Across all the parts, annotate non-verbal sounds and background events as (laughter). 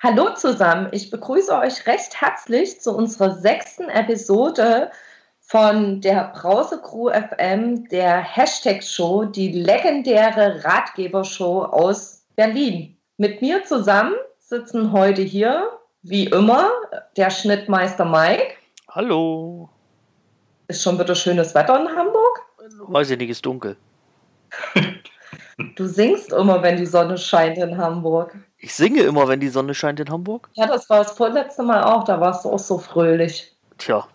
Hallo zusammen, ich begrüße euch recht herzlich zu unserer sechsten Episode von der Brause Crew FM, der Hashtag Show, die legendäre Ratgebershow aus Berlin. Mit mir zusammen sitzen heute hier, wie immer, der Schnittmeister Mike. Hallo. Ist schon wieder schönes Wetter in Hamburg? Weiß ich nicht, ist dunkel. (laughs) Du singst immer, wenn die Sonne scheint in Hamburg. Ich singe immer, wenn die Sonne scheint in Hamburg? Ja, das war das vorletzte Mal auch, da warst du auch so fröhlich. Tja.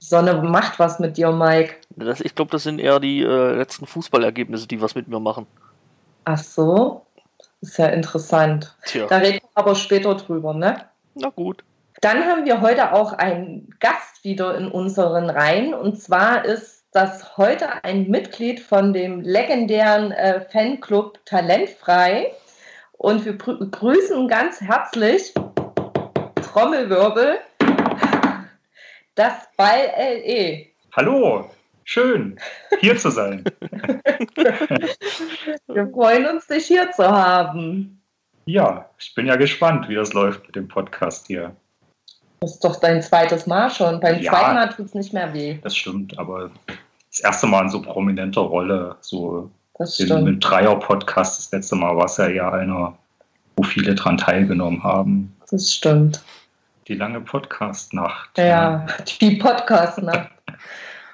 Die Sonne macht was mit dir, Mike. Das, ich glaube, das sind eher die äh, letzten Fußballergebnisse, die was mit mir machen. Ach so, ist ja interessant. Tja. Da reden wir aber später drüber, ne? Na gut. Dann haben wir heute auch einen Gast wieder in unseren Reihen. Und zwar ist das heute ein Mitglied von dem legendären äh, Fanclub Talentfrei. Und wir begrüßen ganz herzlich Trommelwirbel das Ball LE. Hallo, schön hier zu sein. (laughs) wir freuen uns, dich hier zu haben. Ja, ich bin ja gespannt, wie das läuft mit dem Podcast hier. Das ist doch dein zweites Mal schon. Beim Ja. zweiten Mal tut es nicht mehr weh. Das stimmt, aber das erste Mal in so prominenter Rolle, so mit Dreier-Podcast. Das letzte Mal war es ja eher einer, wo viele dran teilgenommen haben. Das stimmt. Die lange Podcast-Nacht. Ja, die Podcast-Nacht.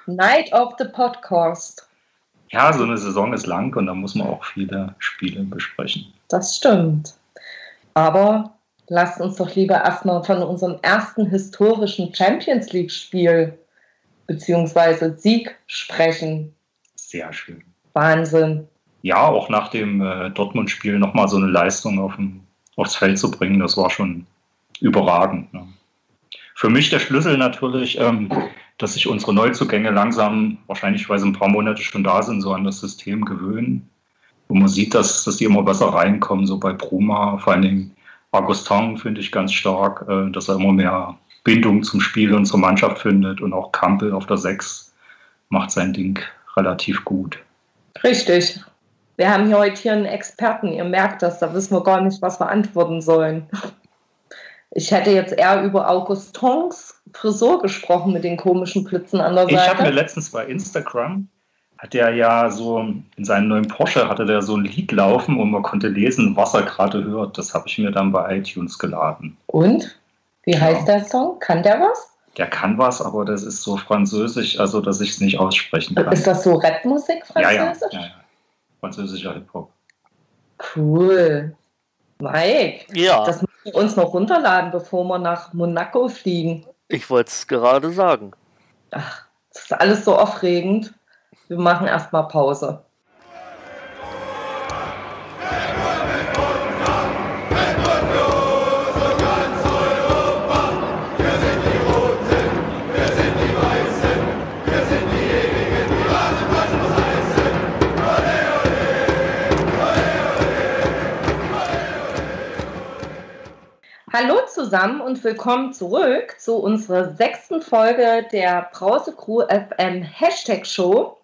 Night of the Podcast. Ja, so eine Saison ist lang und da muss man auch viele Spiele besprechen. Das stimmt. Aber lasst uns doch lieber erstmal von unserem ersten historischen Champions League-Spiel bzw. Sieg sprechen. Sehr schön. Wahnsinn. Ja, auch nach dem äh, Dortmund-Spiel nochmal so eine Leistung auf dem, aufs Feld zu bringen, das war schon überragend. Ne? Für mich der Schlüssel natürlich, ähm, dass sich unsere Neuzugänge langsam, wahrscheinlich weil sie ein paar Monate schon da sind, so an das System gewöhnen. Und man sieht, dass, dass die immer besser reinkommen, so bei Bruma, vor allen Dingen Augustin finde ich ganz stark, äh, dass er immer mehr Bindung zum Spiel und zur Mannschaft findet und auch Kampel auf der 6 macht sein Ding relativ gut. Richtig. Wir haben hier heute hier einen Experten. Ihr merkt das, da wissen wir gar nicht, was wir antworten sollen. Ich hätte jetzt eher über Augustins Frisur gesprochen mit den komischen Blitzen an der Ich habe mir Seite. letztens bei Instagram, hat er ja so in seinem neuen Porsche hatte der so ein Lied laufen und man konnte lesen, was er gerade hört. Das habe ich mir dann bei iTunes geladen. Und? Wie heißt der Song? Kann der was? Der kann was, aber das ist so französisch, also dass ich es nicht aussprechen kann. Ist das so Rapmusik ja, ja, französisch? ja, ja. Französischer Hip-Hop. Cool. Mike, Ja, das müssen wir uns noch runterladen, bevor wir nach Monaco fliegen. ich wollte es gerade sagen. Ach, das ist alles so aufregend. Wir machen erstmal Pause. Hallo zusammen und willkommen zurück zu unserer sechsten Folge der Brause Crew FM Hashtag Show.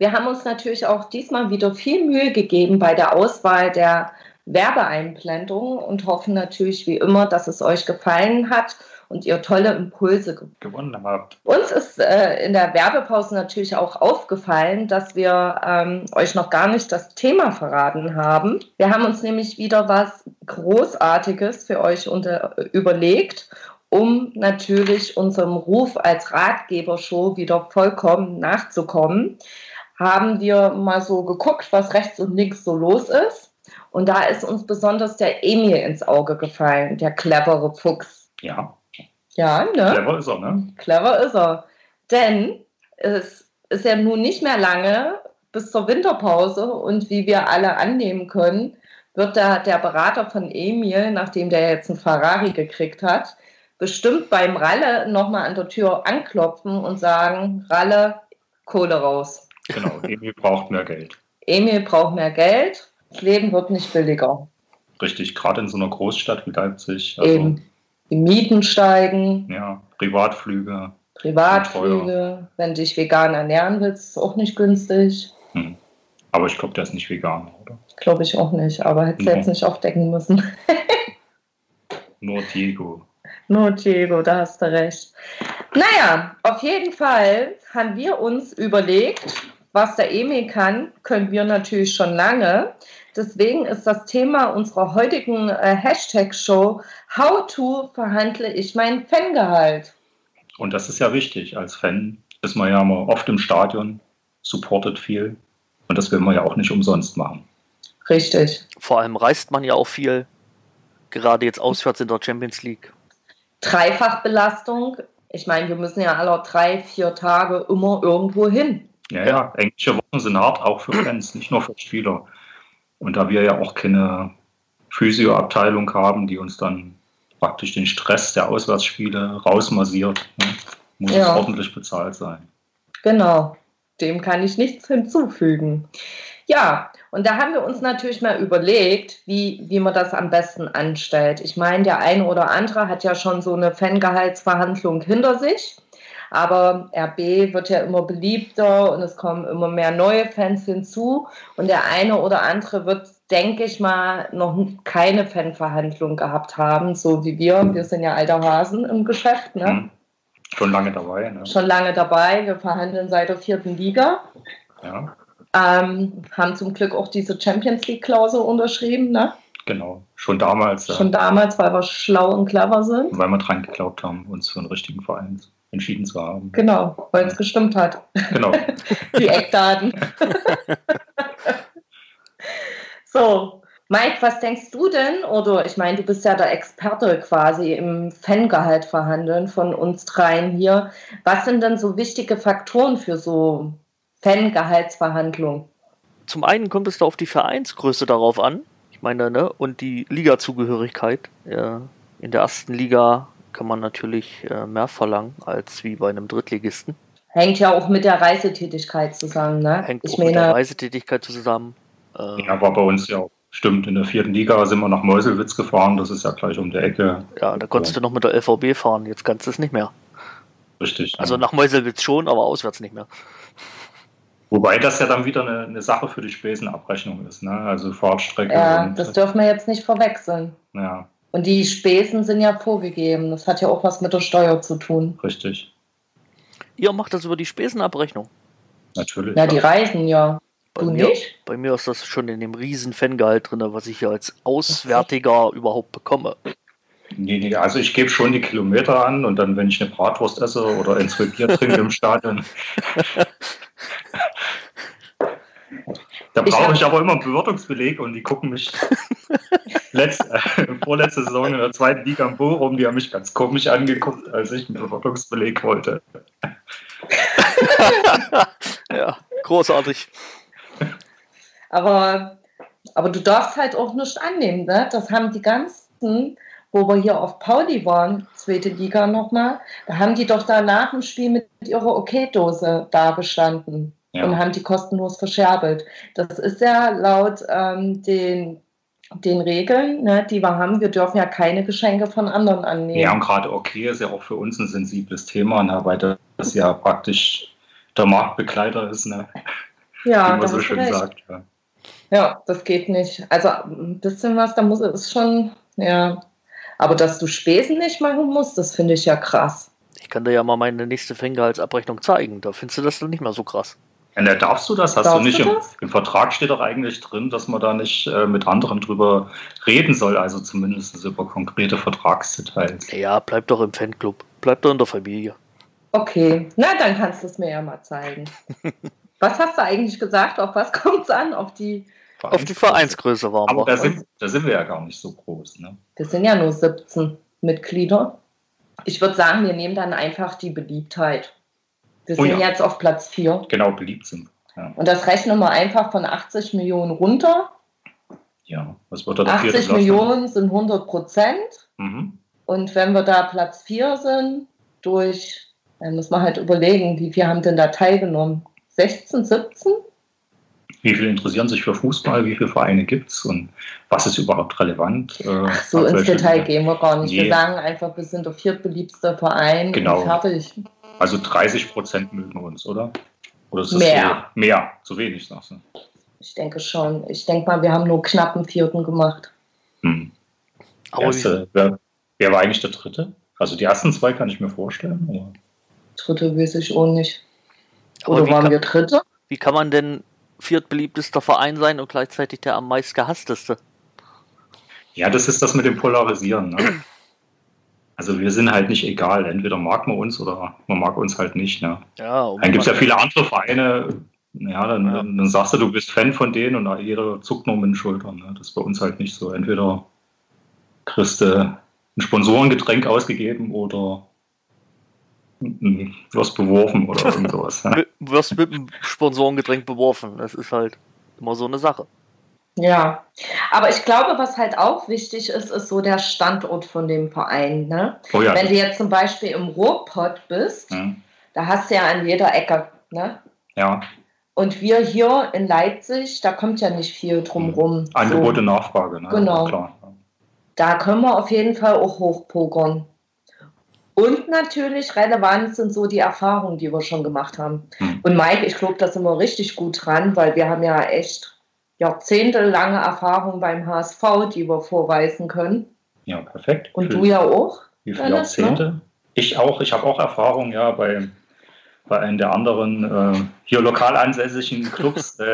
Wir haben uns natürlich auch diesmal wieder viel Mühe gegeben bei der Auswahl der Werbeeinblendungen und hoffen natürlich wie immer, dass es euch gefallen hat und ihr tolle Impulse ge- Gewonnen habt. uns ist äh, in der Werbepause natürlich auch aufgefallen, dass wir ähm, euch noch gar nicht das Thema verraten haben. Wir haben uns nämlich wieder was Großartiges für euch unter, überlegt, um natürlich unserem Ruf als Ratgebershow wieder vollkommen nachzukommen. Haben wir mal so geguckt, was rechts und links so los ist. Und da ist uns besonders der Emil ins Auge gefallen, der clevere Fuchs. Ja, Ja, ne? clever ist er, ne? Clever ist er. Denn es ist ja nun nicht mehr lange bis zur Winterpause und wie wir alle annehmen können, wird da der Berater von Emil, nachdem der jetzt einen Ferrari gekriegt hat, bestimmt beim Ralle nochmal an der Tür anklopfen und sagen, Ralle, Kohle raus. Genau, Emil braucht mehr Geld. Emil braucht mehr Geld, das Leben wird nicht billiger. Richtig, gerade in so einer Großstadt wie Leipzig. Also, Eben. Die Mieten steigen, Ja, Privatflüge. Privatflüge, wenn dich vegan ernähren willst, ist auch nicht günstig. Hm. Aber ich glaube, der ist nicht vegan, oder? Glaube ich auch nicht, aber hätte Nee. jetzt nicht aufdecken müssen. (laughs) Nur Diego. No, Diego, da hast du recht. Naja, auf jeden Fall haben wir uns überlegt, was der Emil kann, können wir natürlich schon lange. Deswegen ist das Thema unserer heutigen äh, Hashtag-Show How to verhandle ich mein Fangehalt? Und das ist ja wichtig. Als Fan ist man ja immer oft im Stadion, supportet viel. Und das will man ja auch nicht umsonst machen. Richtig. Vor allem reist man ja auch viel, gerade jetzt auswärts in der Champions League. Dreifachbelastung. Ich meine, wir müssen ja alle drei, vier Tage immer irgendwo hin. Ja, ja, englische Wochen sind hart, auch für Fans, nicht nur für Spieler. Und da wir ja auch keine Physioabteilung haben, die uns dann praktisch den Stress der Auswärtsspiele rausmassiert, ne, muss Ja. es ordentlich bezahlt sein. Genau, dem kann ich nichts hinzufügen. Ja, und da haben wir uns natürlich mal überlegt, wie, wie man das am besten anstellt. Ich meine, der eine oder andere hat ja schon so eine Fangehaltsverhandlung hinter sich. Aber RB wird ja immer beliebter und es kommen immer mehr neue Fans hinzu. Und der eine oder andere wird, denke ich mal, noch keine Fanverhandlung gehabt haben, so wie wir. Wir sind ja alter Hasen im Geschäft. Ne? Hm. Schon lange dabei. Ne? schon lange dabei. Wir verhandeln seit der vierten Liga. Ja, Ähm, haben zum Glück auch diese Champions League-Klausel unterschrieben, ne? Genau. Schon damals, äh, Schon damals, weil wir schlau und clever sind. weil wir dran geglaubt haben, uns für einen richtigen Verein entschieden zu haben. Genau, weil es gestimmt hat. Genau. (laughs) Die Eckdaten. (laughs) so, Mike, was denkst du denn? Oder ich meine, du bist ja der Experte quasi im Fangehalt verhandeln von uns dreien hier. Was sind denn so wichtige Faktoren für so Fangehaltsverhandlungen? Zum einen kommt es da auf die Vereinsgröße darauf an. Ich meine, ne, und die Ligazugehörigkeit. Äh, in der ersten Liga kann man natürlich äh, mehr verlangen als wie bei einem Drittligisten. Hängt ja auch mit der Reisetätigkeit zusammen, ne? Hängt ich auch mit der meine, Reisetätigkeit zusammen. Äh, Ja, war bei uns ja auch. Stimmt, in der vierten Liga sind wir nach Meuselwitz gefahren, das ist ja gleich um die Ecke. ja, da konntest du noch mit der LVB fahren, jetzt kannst du es nicht mehr. Richtig. Also ja. nach Meuselwitz schon, aber auswärts nicht mehr. Wobei das ja dann wieder eine, eine Sache für die Spesenabrechnung ist, ne? Also Fahrtstrecke ja, und das dürfen wir jetzt nicht verwechseln. ja, Und die Spesen sind ja vorgegeben. Das hat ja auch was mit der Steuer zu tun. richtig. Ihr macht das über die Spesenabrechnung. Natürlich. Ja, die Reisen ja. Bei Du mir, nicht? bei mir ist das schon in dem riesen Fangehalt drin, was ich hier als Auswärtiger überhaupt bekomme. Nee, nee, also ich gebe schon die Kilometer an und dann, wenn ich eine Bratwurst esse oder ein zwei Bier trinke im (laughs) Stadion. Da Ich brauche hab- ich aber immer einen Bewirtungsbeleg und die gucken mich (laughs) letzt, äh, vorletzte Saison in der zweiten Liga am Bochum, die haben mich ganz komisch angeguckt, als ich einen Bewirtungsbeleg wollte. (laughs) Ja, großartig. Aber, aber du darfst halt auch nicht annehmen, ne? Das haben die ganzen, wo wir hier auf Pauli waren, zweite Liga nochmal, da haben die doch da nach dem Spiel mit ihrer Okay-Dose da gestanden Ja. und haben die kostenlos verscherbelt. Das ist ja laut ähm, den, den Regeln, ne, die wir haben, wir dürfen ja keine Geschenke von anderen annehmen. Ja, und gerade okay ist ja auch für uns ein sensibles Thema, ne, weil das ja praktisch der Marktbegleiter ist, ne, ja wie man so schön recht. sagt. Ja. Ja, das geht nicht. Also ein bisschen was, da muss es schon, ja. Aber dass du Spesen nicht machen musst, das finde ich ja krass. Ich kann dir ja mal meine nächste Fanggehaltsabrechnung zeigen. Da findest du das dann nicht mehr so krass. Ja, ne, darfst du das? Hast Darfst du nicht du im, im Vertrag steht doch eigentlich drin, dass man da nicht äh, mit anderen drüber reden soll, also zumindest über konkrete Vertragsdetails. Ja, bleib doch im Fanclub. Bleib doch in der Familie. Okay, na dann kannst du es mir ja mal zeigen. (laughs) was hast du eigentlich gesagt? Auf was kommt es an? Auf die. Auf die Vereinsgröße waren Aber wir. da sind, da sind wir ja gar nicht so groß. Ne? Wir sind ja nur 17 Mitglieder. Ich würde sagen, wir nehmen dann einfach die Beliebtheit. Wir Oh sind ja. jetzt auf Platz 4. Genau, beliebt sind. Ja, Und das rechnen wir einfach von 80 Millionen runter. ja. was wird da der vierte 80 Platz? Millionen sind 100 Prozent. Mhm. Und wenn wir da Platz 4 sind, durch, dann muss man halt überlegen, wie viel haben denn da teilgenommen? 16, 17? Wie viele interessieren sich für Fußball? Wie viele Vereine gibt es? Und was ist überhaupt relevant? Äh, Ach, so ins Detail gehen wir gar nicht. Wir Nee. sagen einfach, wir sind der viertbeliebste Verein Genau. und fertig. Also 30 Prozent mögen uns, oder? Oder ist das mehr. So, mehr, zu wenig, sagst du? Ich denke schon. Ich denke mal, wir haben nur knapp einen vierten gemacht. Hm. Erste, wer, wer, war eigentlich der dritte? Also die ersten zwei kann ich mir vorstellen. Aber dritte weiß ich auch nicht. Oder waren kann, wir dritte? Wie kann man denn viertbeliebtester Verein sein und gleichzeitig der am meist gehassteste? Ja, das ist das mit dem Polarisieren. Ne? Also wir sind halt nicht egal. Entweder mag man uns oder man mag uns halt nicht. Ne? Ja, dann gibt es ja viele andere Vereine. Ja dann, ja. dann, sagst du, du bist Fan von denen und jeder zuckt nur mit den Schultern. Ne? Das ist bei uns halt nicht so. Entweder kriegst du ein Sponsorengetränk ausgegeben oder wirst beworfen oder irgend sowas. Ne? (laughs) wirst mit einem Sponsorengetränk beworfen. Das ist halt immer so eine Sache. Ja, aber ich glaube, was halt auch wichtig ist, ist so der Standort von dem Verein. Ne? Oh ja. Wenn du jetzt zum Beispiel im Ruhrpott bist, ja. da hast du ja an jeder Ecke. Ne? Ja. Und wir hier in Leipzig, da kommt ja nicht viel drumherum. Angebot so. und Nachfrage, ne? Genau. Klar. Da können wir auf jeden Fall auch hochpokern. Und natürlich relevant sind so die Erfahrungen, die wir schon gemacht haben. Hm. Und Mike, ich glaube, da sind wir richtig gut dran, weil wir haben ja echt jahrzehntelange Erfahrung beim HSV, die wir vorweisen können. Ja, perfekt. Und Für, du ja auch. Wie viele Jahrzehnte? Ne? Ich auch. Ich habe auch Erfahrung ja bei, bei einem der anderen äh, hier lokal ansässigen Clubs. (laughs)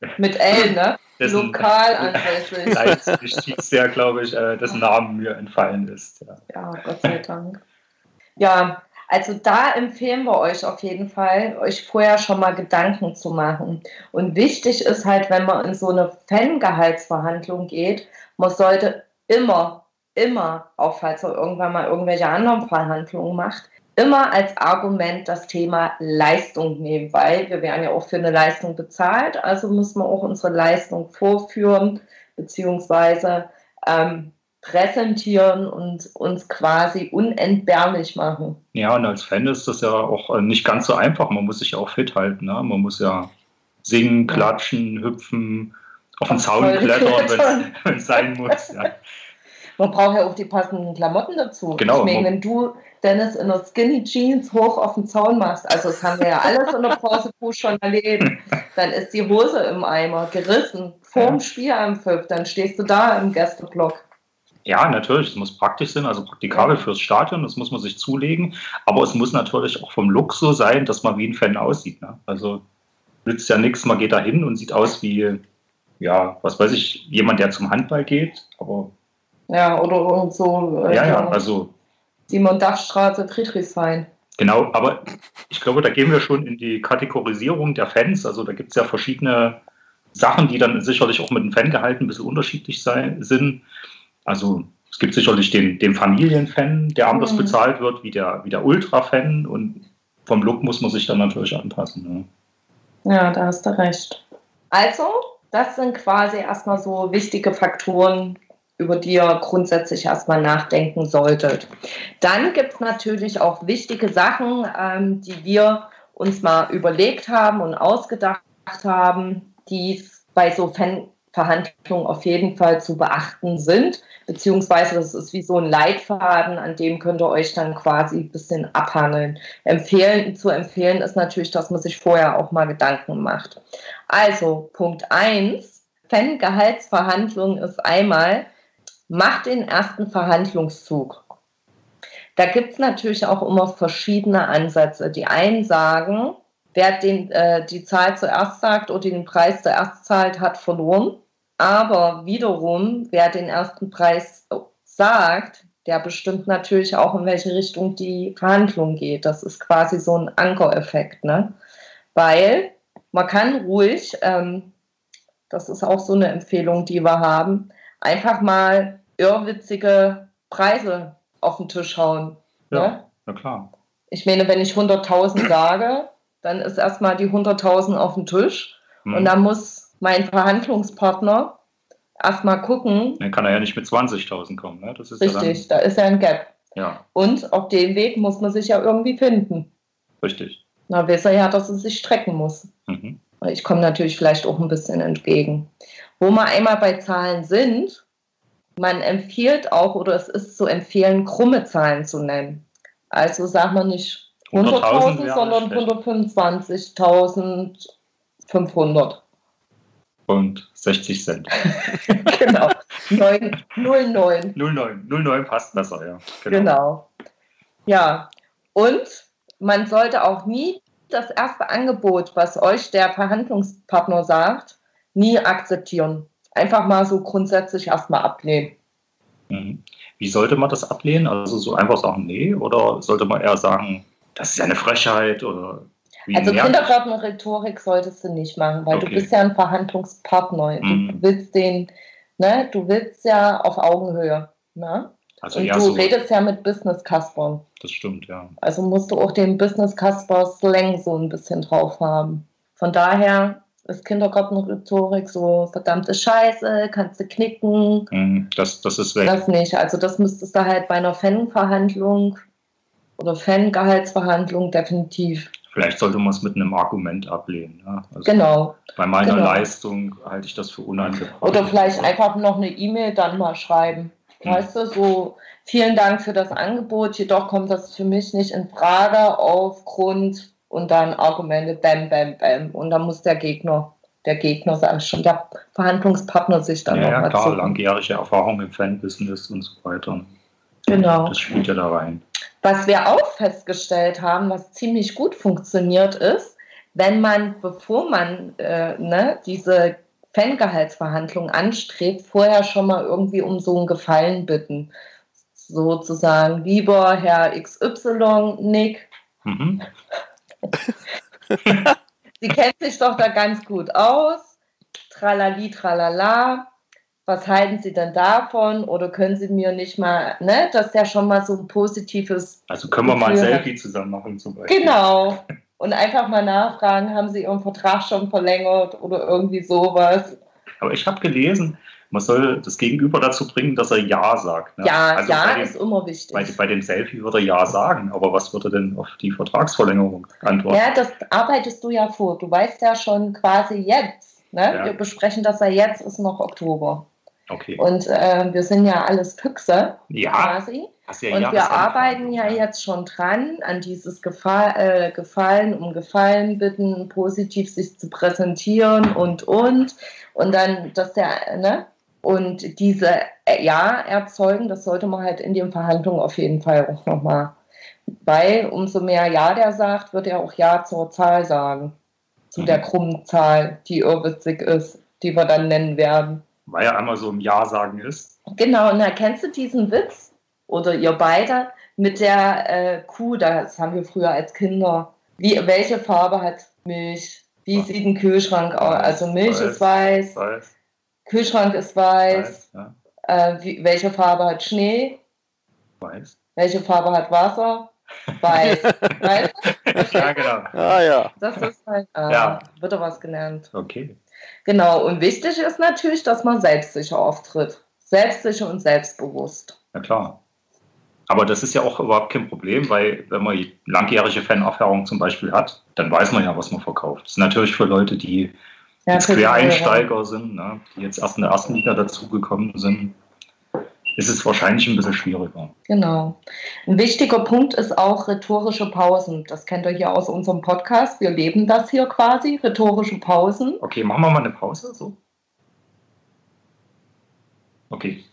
Äh, Mit L, ne? Dessen, lokal (laughs) ansässig. Leipzig, der, glaube ich, äh, dessen Namen mir entfallen ist. Ja. ja, Gott sei Dank. Ja, also da empfehlen wir euch auf jeden Fall, euch vorher schon mal Gedanken zu machen. Und wichtig ist halt, wenn man in so eine Fangehaltsverhandlung geht, man sollte immer, immer, auch falls er irgendwann mal irgendwelche anderen Verhandlungen macht, immer als Argument das Thema Leistung nehmen, weil wir werden ja auch für eine Leistung bezahlt, also müssen wir auch unsere Leistung vorführen, beziehungsweise ähm, präsentieren und uns quasi unentbehrlich machen. Ja, und als Fan ist das ja auch äh, nicht ganz so einfach. Man muss sich auch fit halten. Ne? Man muss ja singen, klatschen, hüpfen, auf den Zaun klettern, wenn es (laughs) sein muss. Ja. Man braucht ja auch die passenden Klamotten dazu. Genau. Ich meine, wenn du Dennis in der Skinny Jeans hoch auf den Zaun machst, also das haben wir ja alles in der Bronzefuß schon erlebt, (laughs) dann ist die Hose im Eimer gerissen, vorm ja. Spiel am Pfiff, dann stehst du da im Gästeblock. Ja, natürlich, es muss praktisch sein, also praktikabel fürs Stadion, das muss man sich zulegen, aber es muss natürlich auch vom Look so sein, dass man wie ein Fan aussieht. Ne? Also nützt ja nichts, man geht da hin und sieht aus wie, ja, was weiß ich, jemand, der zum Handball geht, aber. Ja, oder so. Äh, ja, ja, also. Simon Dachstraße, Friedrichshain. Genau, aber ich glaube, da gehen wir schon in die Kategorisierung der Fans. Also da gibt es ja verschiedene Sachen, die dann sicherlich auch mit dem Fangehalt ein bisschen unterschiedlich sein, sind. Also es gibt sicherlich den, den Familienfan, der anders mhm. bezahlt wird, wie der, wie der Ultra-Fan und vom Look muss man sich dann natürlich anpassen. Ja. ja, da hast du recht. Also, das sind quasi erstmal so wichtige Faktoren, über die ihr grundsätzlich erstmal nachdenken solltet. Dann gibt es natürlich auch wichtige Sachen, ähm, die wir uns mal überlegt haben und ausgedacht haben, die bei so Fanverhandlungen auf jeden Fall zu beachten sind beziehungsweise das ist wie so ein Leitfaden, an dem könnt ihr euch dann quasi ein bisschen abhandeln. Empfehlen, zu empfehlen ist natürlich, dass man sich vorher auch mal Gedanken macht. Also Punkt 1, Fan-Gehaltsverhandlung ist einmal, macht den ersten Verhandlungszug. Da gibt es natürlich auch immer verschiedene Ansätze. Die einen sagen, wer den, äh, die Zahl zuerst sagt oder den Preis zuerst zahlt, hat verloren. Aber wiederum, wer den ersten Preis sagt, der bestimmt natürlich auch, in welche Richtung die Verhandlung geht. Das ist quasi so ein Ankereffekt, ne? Weil man kann ruhig, ähm, das ist auch so eine Empfehlung, die wir haben, einfach mal irrwitzige Preise auf den Tisch hauen. Ja, ne? na klar. Ich meine, wenn ich 100.000 sage, dann ist erstmal die 100.000 auf dem Tisch hm. und dann muss mein Verhandlungspartner erstmal gucken. Dann kann er ja nicht mit 20.000 kommen. Ne? Das ist richtig, ja da ist ja ein Gap. Ja. Und auf dem Weg muss man sich ja irgendwie finden. Richtig. Na, weiß er ja, dass es sich strecken muss. Mhm. Ich komme natürlich vielleicht auch ein bisschen entgegen. Wo wir einmal bei Zahlen sind, man empfiehlt auch, oder es ist zu empfehlen, krumme Zahlen zu nennen. Also sagen wir nicht 100.000, wäre sondern schlecht. 125.500. Und 60 Cent. (laughs) genau. 9, 09. 09, 09 passt besser, ja. Genau. Ja. Und man sollte auch nie das erste Angebot, was euch der Verhandlungspartner sagt, nie akzeptieren. Einfach mal so grundsätzlich erstmal ablehnen. Mhm. Wie sollte man das ablehnen? Also so einfach sagen, nee? Oder sollte man eher sagen, das ist ja eine Frechheit? Oder Also Kindergartenrhetorik solltest du nicht machen, weil Okay. du bist ja ein Verhandlungspartner. Mhm. Du willst den, ne, du willst ja auf Augenhöhe. Ne? Also Und eher du so, redest ja mit Business-Kaspern. das stimmt, ja. Also musst du auch den Business-Kasper-Slang so ein bisschen drauf haben. Von daher ist Kindergartenrhetorik so verdammte Scheiße, kannst du knicken, Mhm, Das, das ist weg. das nicht. Also das müsstest du halt bei einer Fan-Verhandlung oder Fan-Gehaltsverhandlung definitiv. Vielleicht sollte man es mit einem Argument ablehnen. Ja? Also Genau. Bei meiner genau. Leistung halte ich das für unangebracht. Oder vielleicht einfach noch eine E-Mail dann mal schreiben. Hm. Weißt du, so vielen Dank für das Angebot, jedoch kommt das für mich nicht in Frage aufgrund und dann Argumente, bam, bam, bam. Und dann muss der Gegner, der Gegner, sag ich schon, der Verhandlungspartner sich dann Ja, noch ja mal klar, suchen. langjährige Erfahrung im Fanbusiness und so weiter. Genau. Das spielt ja da rein. Was wir auch festgestellt haben, was ziemlich gut funktioniert, ist, wenn man, bevor man äh, ne, diese Fangehaltsverhandlung anstrebt, vorher schon mal irgendwie um so einen Gefallen bitten. Sozusagen, lieber Herr XY, Nick, Mhm. (laughs) Sie kennt sich doch da ganz gut aus. Tralali, tralala. Was halten Sie denn davon? Oder können Sie mir nicht mal, ne, dass der schon mal so ein positives Also können wir mal ein Selfie zusammen machen zum Beispiel. Genau. (laughs) Und einfach mal nachfragen, haben Sie Ihren Vertrag schon verlängert oder irgendwie sowas. Aber ich habe gelesen, man soll das Gegenüber dazu bringen, dass er Ja sagt. Ne? Ja, also ja, dem, ist immer wichtig. bei, bei dem Selfie würde er Ja sagen, aber was würde denn auf die Vertragsverlängerung antworten? ja, das arbeitest du ja vor. Du weißt ja schon quasi jetzt. Ne? Ja. Wir besprechen das ja jetzt, ist noch Oktober. Okay. Und äh, wir sind ja alles Füchse Ja, quasi. ja Und wir arbeiten ja jetzt schon dran, an dieses Gefa äh, Gefallen, um Gefallen bitten, positiv sich zu präsentieren und, und. Und dann, dass der, ne? Und diese äh, Ja erzeugen, das sollte man halt in den Verhandlungen auf jeden Fall auch nochmal. Weil umso mehr Ja der sagt, wird er auch Ja zur Zahl sagen. Zu Mhm. der krummen Zahl, die irrwitzig ist, die wir dann nennen werden. Weil er einmal so im Ja sagen ist. Genau, und da kennst du diesen Witz, oder ihr beide, mit der äh, Kuh, das haben wir früher als Kinder. Wie, welche Farbe hat Milch? Wie Weiß. sieht ein Kühlschrank aus? Weiß, Also Milch weiß, ist weiß, Weiß, Kühlschrank ist weiß. weiß, ja, Äh, wie, welche Farbe hat Schnee? weiß. Welche Farbe hat Wasser? Weiß. weißt (laughs) du? ja, genau. Ah ja. Das ist halt, äh, Ja. wird da was gelernt. Okay. Genau, und wichtig ist natürlich, dass man selbstsicher auftritt. Selbstsicher und selbstbewusst. Na klar. Aber das ist ja auch überhaupt kein Problem, weil wenn man langjährige Fanerfahrung zum Beispiel hat, dann weiß man ja, was man verkauft. Das ist natürlich für Leute, die Ja, jetzt Quereinsteiger sind, ne, die jetzt erst in der ersten Liga dazugekommen sind, ist es wahrscheinlich ein bisschen schwieriger. Genau. Ein wichtiger Punkt ist auch rhetorische Pausen. Das kennt ihr hier aus unserem Podcast. Wir leben das hier quasi, rhetorische Pausen. Okay, machen wir mal eine Pause. So. Okay.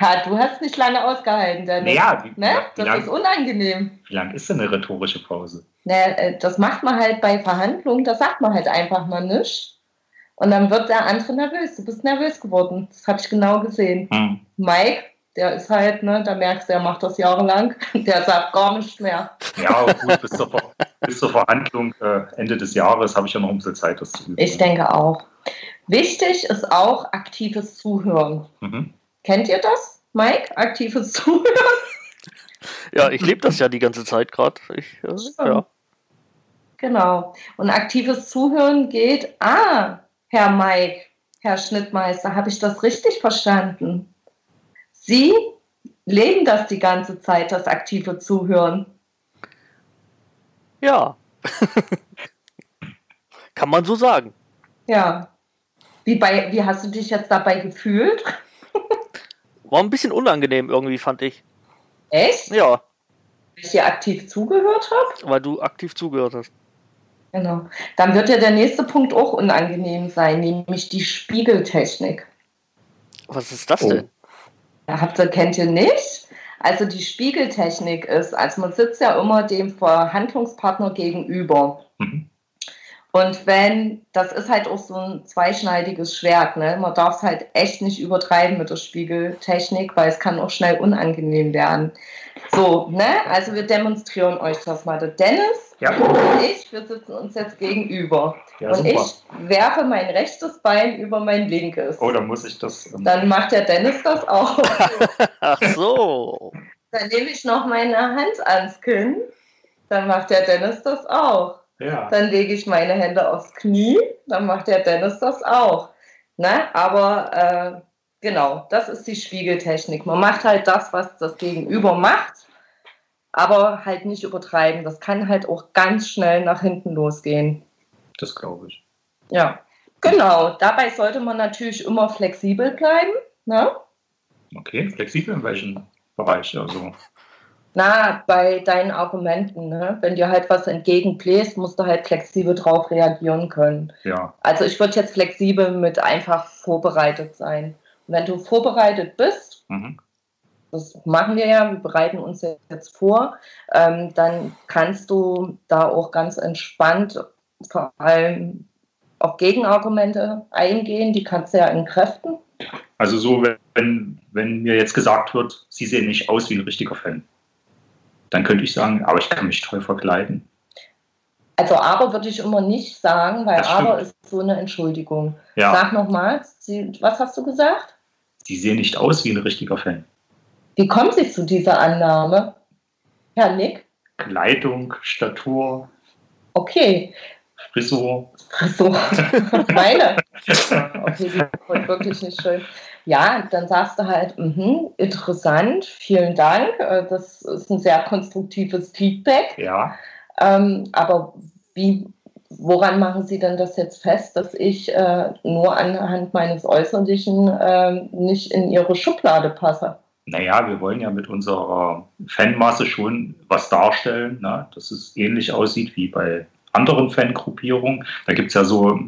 Ha, du hast nicht lange ausgehalten, Dennis. Naja, wie, Ne? Das lang, ist unangenehm. wie lang ist denn eine rhetorische Pause? Ne, äh, das macht man halt bei Verhandlungen, da sagt man halt einfach mal nichts. Und dann wird der andere nervös. Du bist nervös geworden. Das habe ich genau gesehen. Hm. Mike, der ist halt, ne, da merkst du, er macht das jahrelang. (laughs) Der sagt gar nichts mehr. Ja, gut, bis zur, Ver bis zur Verhandlung äh, Ende des Jahres habe ich ja noch ein bisschen Zeit, das zu üben. Ich denke auch. Wichtig ist auch aktives Zuhören. Mhm. Kennt ihr das, Mike? Aktives (laughs) Zuhören? Ja, ich lebe das ja die ganze Zeit gerade. Äh, ja. Genau. Und aktives Zuhören geht, ah, Herr Mike, Herr Schnittmeister, habe ich das richtig verstanden? Sie leben das die ganze Zeit, das aktive Zuhören. ja. (laughs) Kann man so sagen. Ja. Wie, bei, wie hast du dich jetzt dabei gefühlt? (laughs) War ein bisschen unangenehm irgendwie, fand ich. Echt? Ja. Weil ich dir aktiv zugehört habe? Weil du aktiv zugehört hast. Genau. Dann wird ja der nächste Punkt auch unangenehm sein, nämlich die Spiegeltechnik. Was ist das oh. denn? Habt ihr, kennt ihr nicht? Also die Spiegeltechnik ist, also man sitzt ja immer dem Verhandlungspartner gegenüber. Mhm. Und wenn, das ist halt auch so ein zweischneidiges Schwert, ne? Man darf es halt echt nicht übertreiben mit der Spiegeltechnik, weil es kann auch schnell unangenehm werden. So, ne? Also wir demonstrieren euch das mal. Der Dennis ja. und ich, wir sitzen uns jetzt gegenüber. Ja, und super. ich werfe mein rechtes Bein über mein linkes. Oh, dann muss ich das. Ähm dann macht der Dennis das auch. (laughs) Ach so. Dann nehme ich noch meine Hand ans Kinn. Dann macht der Dennis das auch. Ja. Dann lege ich meine Hände aufs Knie, dann macht der Dennis das auch. Ne? Aber äh, genau, das ist die Spiegeltechnik. Man macht halt das, was das Gegenüber macht, aber halt nicht übertreiben. Das kann halt auch ganz schnell nach hinten losgehen. Das glaube ich. Ja, genau. Dabei sollte man natürlich immer flexibel bleiben. Ne? Okay, flexibel in welchem Bereich? Also na, bei deinen Argumenten, ne? wenn dir halt was entgegenbläst, musst du halt flexibel drauf reagieren können. Ja. Also ich würde jetzt flexibel mit einfach vorbereitet sein. Und wenn du vorbereitet bist, mhm. das machen wir ja, wir bereiten uns jetzt vor, ähm, dann kannst du da auch ganz entspannt vor allem auf Gegenargumente eingehen, die kannst du ja entkräften. Also so, wenn, wenn mir jetzt gesagt wird, sie sehen nicht aus wie ein richtiger Fan dann könnte ich sagen, aber ich kann mich toll verkleiden. Also aber würde ich immer nicht sagen, weil aber ist so eine Entschuldigung. Ja. Sag nochmal, was hast du gesagt? Sie sehen nicht aus wie ein richtiger Fan. Wie kommt sie zu dieser Annahme? Herr Nick? Kleidung, Statur. Okay. Frisur. Frisur. (laughs) Meine. (laughs) Okay, die ist wirklich nicht schön ja, dann sagst du halt, mh, interessant, vielen Dank, äh, das ist ein sehr konstruktives Feedback. Ja. Ähm, aber wie, woran machen Sie denn das jetzt fest, dass ich äh, nur anhand meines Äußerlichen äh, nicht in Ihre Schublade passe? Naja, wir wollen ja mit unserer Fanmasse schon was darstellen, ne? dass es ähnlich aussieht wie bei anderen Fangruppierungen. Da gibt es ja so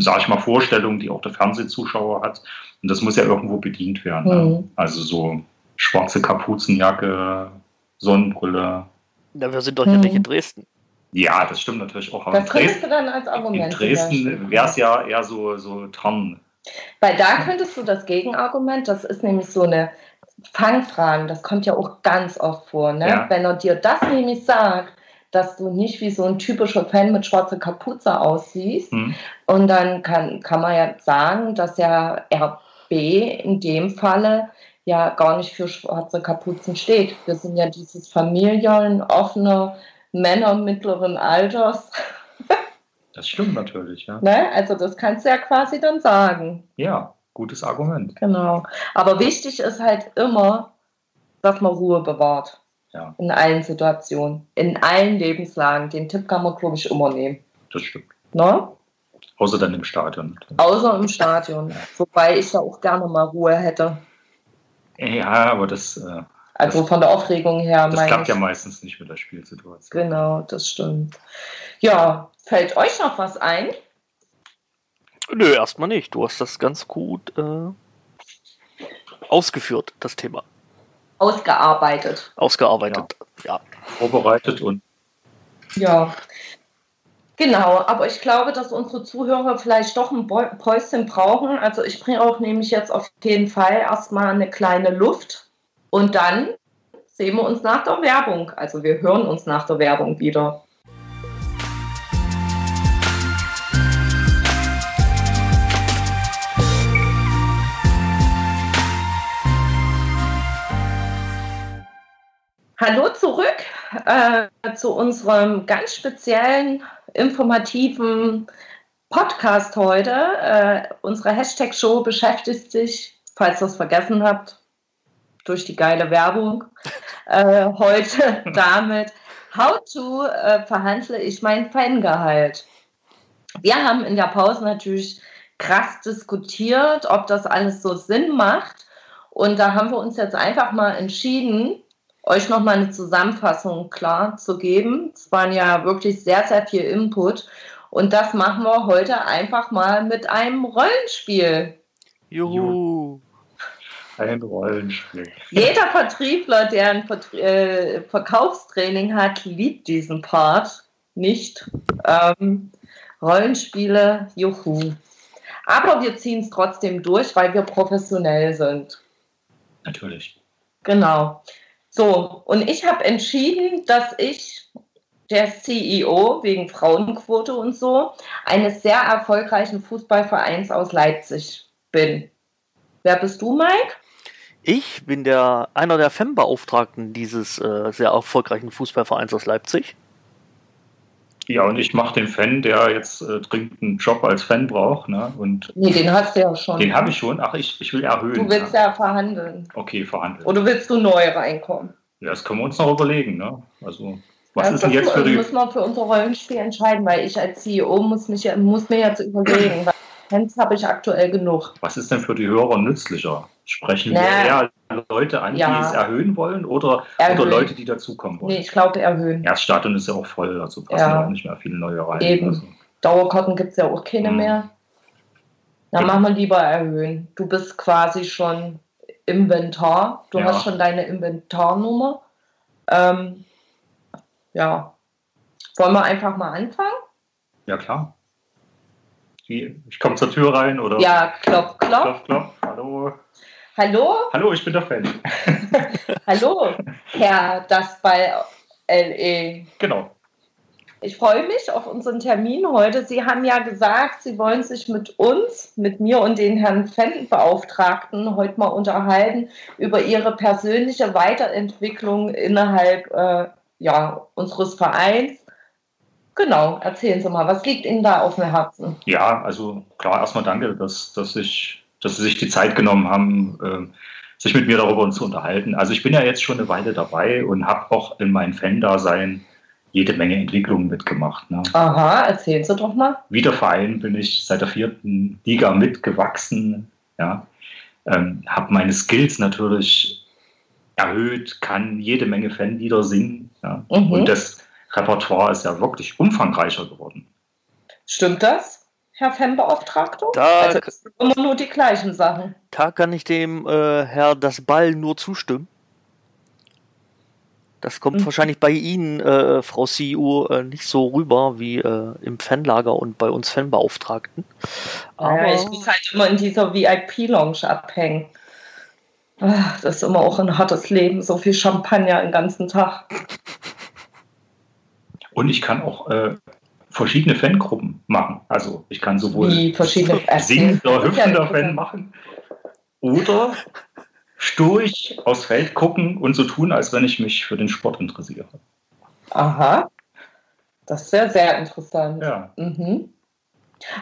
sage ich mal, Vorstellung, die auch der Fernsehzuschauer hat. Und das muss ja irgendwo bedient werden. Ne? Mhm. Also so schwarze Kapuzenjacke, Sonnenbrille. Ja, wir sind doch ja nicht in mhm. Dresden. Ja, das stimmt natürlich auch. Aber das könntest du dann als Argument. In Dresden wäre es ja eher so, so Tarn. Weil da könntest du das Gegenargument, das ist nämlich so eine Fangfrage, das kommt ja auch ganz oft vor. Ne? Ja. Wenn er dir das nämlich sagt, dass du nicht wie so ein typischer Fan mit schwarzer Kapuze aussiehst. Mhm. Und dann kann, kann man ja sagen, dass ja RB in dem Falle ja gar nicht für schwarze Kapuzen steht. Wir sind ja dieses Familien, offene Männer mittleren Alters. (laughs) Das stimmt natürlich, ja. Ne? Also das kannst du ja quasi dann sagen. Ja, gutes Argument. Genau. Aber wichtig ist halt immer, dass man Ruhe bewahrt. Ja. In allen Situationen, in allen Lebenslagen. Den Tipp kann man, glaube ich, immer nehmen. Das stimmt. Ne? Außer dann im Stadion. Außer im Stadion. Wobei ich ja auch gerne mal Ruhe hätte. Ja, aber das. Äh, also das, von der Aufregung her. Das klappt ich. ja meistens nicht mit der Spielsituation. Genau, das stimmt. Ja, fällt euch noch was ein? Nö, erstmal nicht. Du hast das ganz gut äh, ausgeführt, das Thema. Ausgearbeitet. Ausgearbeitet, ja. ja. Vorbereitet und. Ja. Genau, aber ich glaube, dass unsere Zuhörer vielleicht doch ein Päuschen brauchen. Also ich bringe auch nämlich jetzt auf jeden Fall erstmal eine kleine Luft und dann sehen wir uns nach der Werbung. Also wir hören uns nach der Werbung wieder. Hallo zurück äh, zu unserem ganz speziellen, informativen Podcast heute. Äh, unsere Hashtag-Show beschäftigt sich, falls ihr es vergessen habt, durch die geile Werbung, äh, heute (laughs) damit, how to äh, verhandle ich mein Fangehalt. Wir haben in der Pause natürlich krass diskutiert, ob das alles so Sinn macht. Und da haben wir uns jetzt einfach mal entschieden, euch nochmal eine Zusammenfassung klar zu geben. Es waren ja wirklich sehr, sehr viel Input. Und das machen wir heute einfach mal mit einem Rollenspiel. Juhu. Ein Rollenspiel. Jeder Vertriebler, der ein Vertrie äh, Verkaufstraining hat, liebt diesen Part nicht. Ähm, Rollenspiele, juhu. Aber wir ziehen es trotzdem durch, weil wir professionell sind. Natürlich. Genau. So, und ich habe entschieden, dass ich der CEO wegen Frauenquote und so eines sehr erfolgreichen Fußballvereins aus Leipzig bin. Wer bist du, Mike? Ich bin der einer der Fanbeauftragten dieses äh, sehr erfolgreichen Fußballvereins aus Leipzig. Ja, und ich mache den Fan, der jetzt äh, dringend einen Job als Fan braucht. Ne? Und Nee, den hast du ja schon. den habe ich schon. Ach, ich, ich will erhöhen. Du willst ja verhandeln. Okay, verhandeln. Oder willst du neu reinkommen? Ja, das können wir uns noch überlegen. Ne? Also, was Ja, ist denn das jetzt für die. müssen wir für unser Rollenspiel entscheiden, weil ich als CEO muss, mich, muss mir jetzt überlegen, weil Fans habe ich aktuell genug. Was ist denn für die Hörer nützlicher? Sprechen wir Na. eher Leute an, Ja. die es erhöhen wollen oder, Erhöhen. oder Leute, die dazukommen wollen? Nee, ich glaube erhöhen. Ja, das Stadion ist ja auch voll, dazu passen Ja. auch nicht mehr viele neue rein. Eben. Also, Dauerkarten gibt es ja auch keine Mhm. mehr. Dann Genau. machen wir lieber erhöhen. Du bist quasi schon Inventar. Du Ja. hast schon deine Inventarnummer. Ähm, ja. Wollen wir einfach mal anfangen? ja, klar. Ich komme zur Tür rein oder Ja, klopf, klopf. klopf, klopf. Hallo. Hallo? Hallo, ich bin der Fan. (laughs) Hallo, Herr Das Ball LE. Genau. Ich freue mich auf unseren Termin heute. Sie haben ja gesagt, Sie wollen sich mit uns, mit mir und den Herrn Fanbeauftragten heute mal unterhalten über Ihre persönliche Weiterentwicklung innerhalb äh, ja, unseres Vereins. Genau, erzählen Sie mal, was liegt Ihnen da auf dem Herzen? Ja, also klar, erstmal danke, dass, dass, ich, dass Sie sich die Zeit genommen haben, ähm, sich mit mir darüber zu unterhalten. Also ich bin ja jetzt schon eine Weile dabei und habe auch in meinem Fan-Dasein jede Menge Entwicklungen mitgemacht. Ne? Aha, erzählen Sie doch mal. Wie der Verein bin ich seit der vierten Liga mitgewachsen. Ja? Ähm, habe meine Skills natürlich erhöht, kann jede Menge Fanlieder singen. Ja? Mhm. Und das Repertoire ist ja wirklich umfangreicher geworden. Stimmt das, Herr Fanbeauftragter? Da, Also sind immer nur die gleichen Sachen. da kann ich dem äh, Herr das Ball nur zustimmen. Das kommt Mhm. wahrscheinlich bei Ihnen, äh, Frau CEO, äh, nicht so rüber wie äh, im Fanlager und bei uns Fanbeauftragten. Aber Ja, ich muss halt immer in dieser VIP-Lounge abhängen. Ah, Das ist immer auch ein hartes Leben, so viel Champagner den ganzen Tag. Und ich kann auch äh, verschiedene Fangruppen machen. Also ich kann sowohl Wie verschiedene (laughs) singender, ja hüpfender (laughs) Fan machen oder sturch aufs Feld gucken und so tun, als wenn ich mich für den Sport interessiere. Aha. Das ist ja sehr interessant. Ja, Mhm.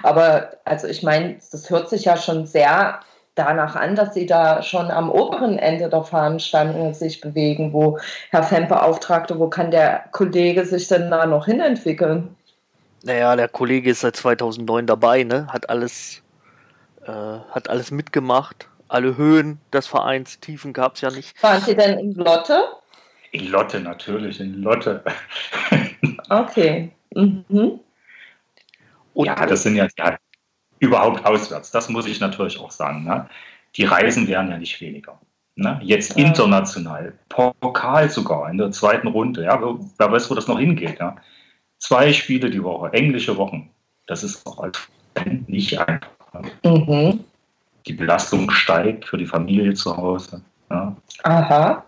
Aber also ich meine, das hört sich ja schon sehr danach an, dass Sie da schon am oberen Ende der Fahnenstange sich bewegen. Wo Herr Fanbeauftragte, wo kann der Kollege sich denn da noch hinentwickeln? Naja, der Kollege ist seit 2009 dabei, ne? Hat alles, äh, hat alles mitgemacht. Alle Höhen des Vereins, Tiefen gab es ja nicht. Waren Sie denn in Lotte? in Lotte natürlich, in Lotte. (laughs) Okay. Mhm. Und ja, das sind ja, ja überhaupt auswärts. Das muss ich natürlich auch sagen. Ne? Die Reisen werden ja nicht weniger. Ne? Jetzt international, Pokal sogar in der zweiten Runde. Ja? Wer- Wer weiß, wo das noch hingeht. Ja? Zwei Spiele die Woche, englische Wochen. Das ist auch als Fan nicht einfach. Mhm. Die Belastung steigt für die Familie zu Hause. Ja? Aha.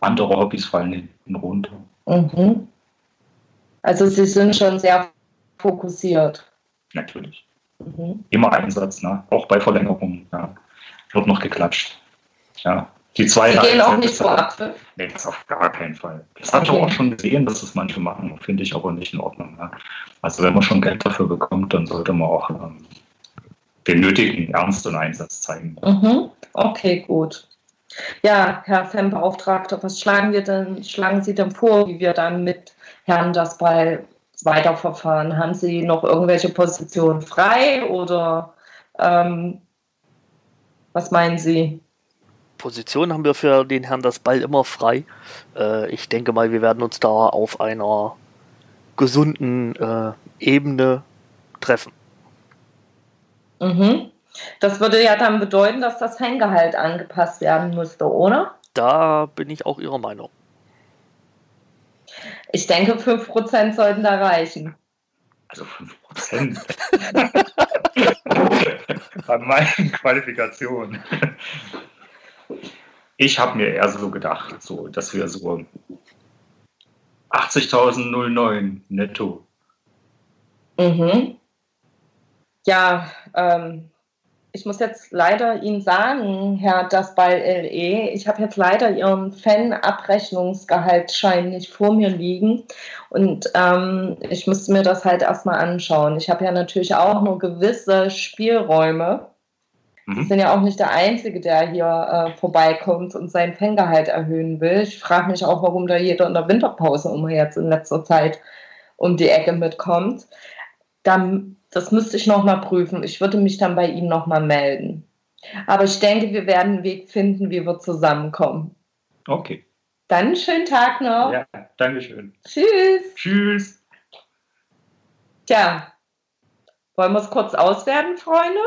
Andere Hobbys fallen hinten runter. Mhm. Also Sie sind schon sehr fokussiert. Natürlich. Mhm. Immer Einsatz, ne? auch bei Verlängerungen. Ja? Wird noch geklatscht. Ja. Die zweite Sie gehen auch nicht Halbzeit- vor Apfel. Nee, das auf gar keinen Fall. Das habe ich Okay. auch schon gesehen, dass das manche machen, finde ich aber nicht in Ordnung. Ne? Also wenn man schon Geld dafür bekommt, dann sollte man auch ähm, den nötigen Ernst und Einsatz zeigen. Mhm. Okay, gut. Ja, Herr Fanbeauftragter, was schlagen wir denn, schlagen Sie denn vor, wie wir dann mit Herrn Dasball weiterverfahren? Haben Sie noch irgendwelche Positionen frei oder ähm, was meinen Sie? Position haben wir für den Herrn das Ball immer frei. Äh, ich denke mal, wir werden uns da auf einer gesunden äh, Ebene treffen. Mhm. Das würde ja dann bedeuten, dass das Fanggehalt angepasst werden müsste, oder? Da bin ich auch Ihrer Meinung. Ich denke, 5% sollten da reichen. Also 5%. (laughs) Bei meinen Qualifikationen. Ich habe mir eher so gedacht, so, dass wir so 80.009 netto. Mhm. Ja, ähm, ich muss jetzt leider Ihnen sagen, Herr Dasball LE, ich habe jetzt leider Ihren Fan-Abrechnungsgehaltsschein nicht vor mir liegen und ähm, ich müsste mir das halt erstmal anschauen. Ich habe ja natürlich auch nur gewisse Spielräume. Mhm. Ich bin ja auch nicht der Einzige, der hier äh, vorbeikommt und sein Fangehalt erhöhen will. Ich frage mich auch, warum da jeder in der Winterpause immer jetzt in letzter Zeit um die Ecke mitkommt. Dann das müsste ich nochmal prüfen. Ich würde mich dann bei ihm nochmal melden. Aber ich denke, wir werden einen Weg finden, wie wir zusammenkommen. Okay. Dann schönen Tag noch. Ja, danke schön. Tschüss. Tschüss. Tja, wollen wir es kurz auswerten, Freunde?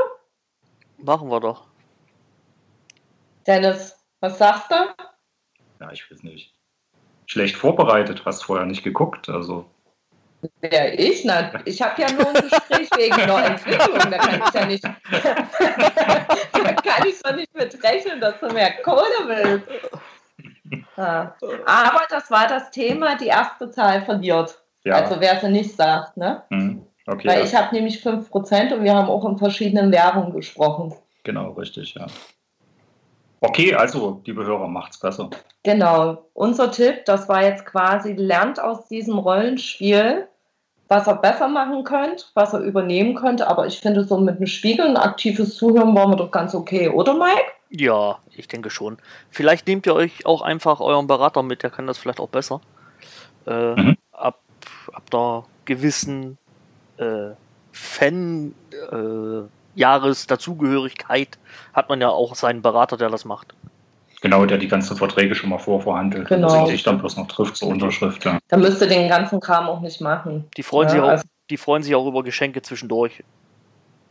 Machen wir doch. Dennis, was sagst du? Ja, ich weiß nicht. Schlecht vorbereitet, hast vorher nicht geguckt, also. Wer ich? Na, ich habe ja nur ein Gespräch (laughs) wegen einer Entwicklung. Da kann ich ja nicht, (laughs) da kann ich doch nicht mit rechnen, dass du mehr Kohle willst. Ja. Aber das war das Thema, die erste Zahl verliert. Ja. Also wer sie nicht sagt, ne? Hm, okay, Weil ja. ich habe nämlich 5% und wir haben auch in verschiedenen Werbungen gesprochen. Genau, richtig, ja. Okay, also, liebe Hörer, macht's besser. Genau. Unser Tipp, das war jetzt quasi, lernt aus diesem Rollenspiel, was er besser machen könnte, was er übernehmen könnte. Aber ich finde, so mit einem Spiegel ein aktives Zuhören waren wir doch ganz okay, oder Mike? Ja, ich denke schon. Vielleicht nehmt ihr euch auch einfach euren Berater mit, der kann das vielleicht auch besser. Äh, mhm. ab, ab der gewissen äh, Fan-Jahres-Dazugehörigkeit äh, hat man ja auch seinen Berater, der das macht. Genau, der die ganzen Verträge schon mal vorverhandelt genau. und sich dann bloß noch trifft zur Unterschrift. Ja. Da müsste den ganzen Kram auch nicht machen. Die freuen, ja, sich, auch, also die freuen sich auch über Geschenke zwischendurch.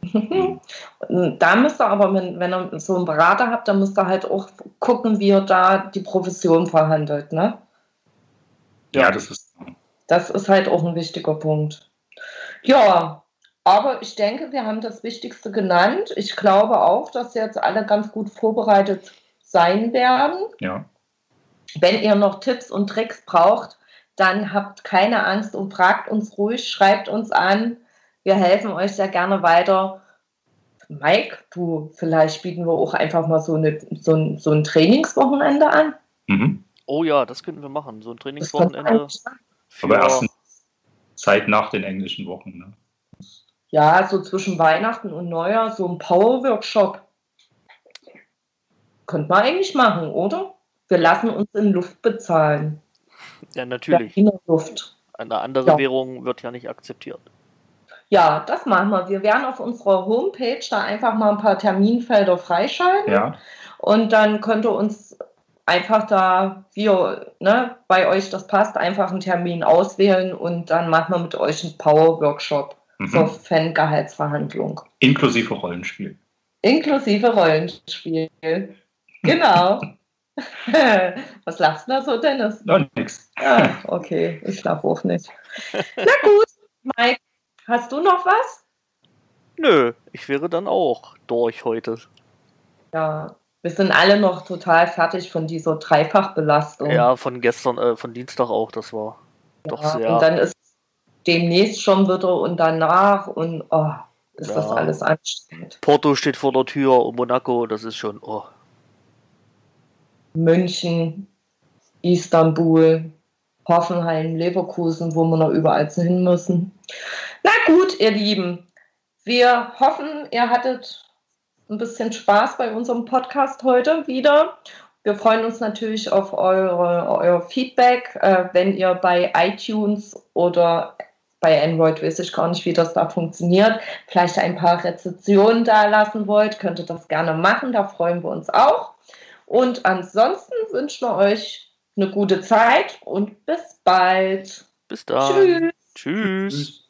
(laughs) da müsst ihr aber, wenn, wenn ihr so einen Berater habt, dann müsst ihr halt auch gucken, wie ihr da die Provision verhandelt, ne? Ja, das ist. Das ist halt auch ein wichtiger Punkt. Ja, aber ich denke, wir haben das Wichtigste genannt. Ich glaube auch, dass jetzt alle ganz gut vorbereitet sein werden. Ja. Wenn ihr noch Tipps und Tricks braucht, dann habt keine Angst und fragt uns ruhig, schreibt uns an. Wir helfen euch sehr gerne weiter. Mike, du, vielleicht bieten wir auch einfach mal so, eine, so, ein, so ein Trainingswochenende an. Mhm. Oh ja, das könnten wir machen. So ein Trainingswochenende. Aber erst Zeit nach den englischen Wochen. Ne? Ja, so zwischen Weihnachten und Neujahr, so ein Power-Workshop. Könnte man eigentlich machen, oder? Wir lassen uns in Luft bezahlen. Ja, natürlich. Ja, Luft. Eine andere ja. Währung wird ja nicht akzeptiert. Ja, das machen wir. Wir werden auf unserer Homepage da einfach mal ein paar Terminfelder freischalten. Ja. Und dann könnt ihr uns einfach da, wie ne, bei euch das passt, einfach einen Termin auswählen und dann machen wir mit euch einen Power-Workshop mhm. zur Fangehaltsverhandlung. Inklusive Rollenspiel. Inklusive Rollenspiel. (laughs) Genau. (laughs) Was lachst du da so, Dennis? Noch nix. Ah, okay, ich schlafe auch nicht. (laughs) Na gut, Mike, hast du noch was? Nö, ich wäre dann auch durch heute. Ja, wir sind alle noch total fertig von dieser Dreifachbelastung. Ja, von gestern, äh, von Dienstag auch, das war ja, doch sehr. Und dann ist demnächst schon wieder und danach und oh, ist ja. das alles anstrengend. Porto steht vor der Tür und Monaco, das ist schon, oh. München, Istanbul, Hoffenheim, Leverkusen, wo wir noch überall hin müssen. Na gut, ihr Lieben, wir hoffen, ihr hattet ein bisschen Spaß bei unserem Podcast heute wieder. Wir freuen uns natürlich auf eure, euer Feedback, äh, wenn ihr bei iTunes oder bei Android weiß ich gar nicht, wie das da funktioniert, vielleicht ein paar Rezensionen da lassen wollt, könnt ihr das gerne machen, da freuen wir uns auch. Und ansonsten wünschen wir euch eine gute Zeit und bis bald. Bis dann. Tschüss. Tschüss.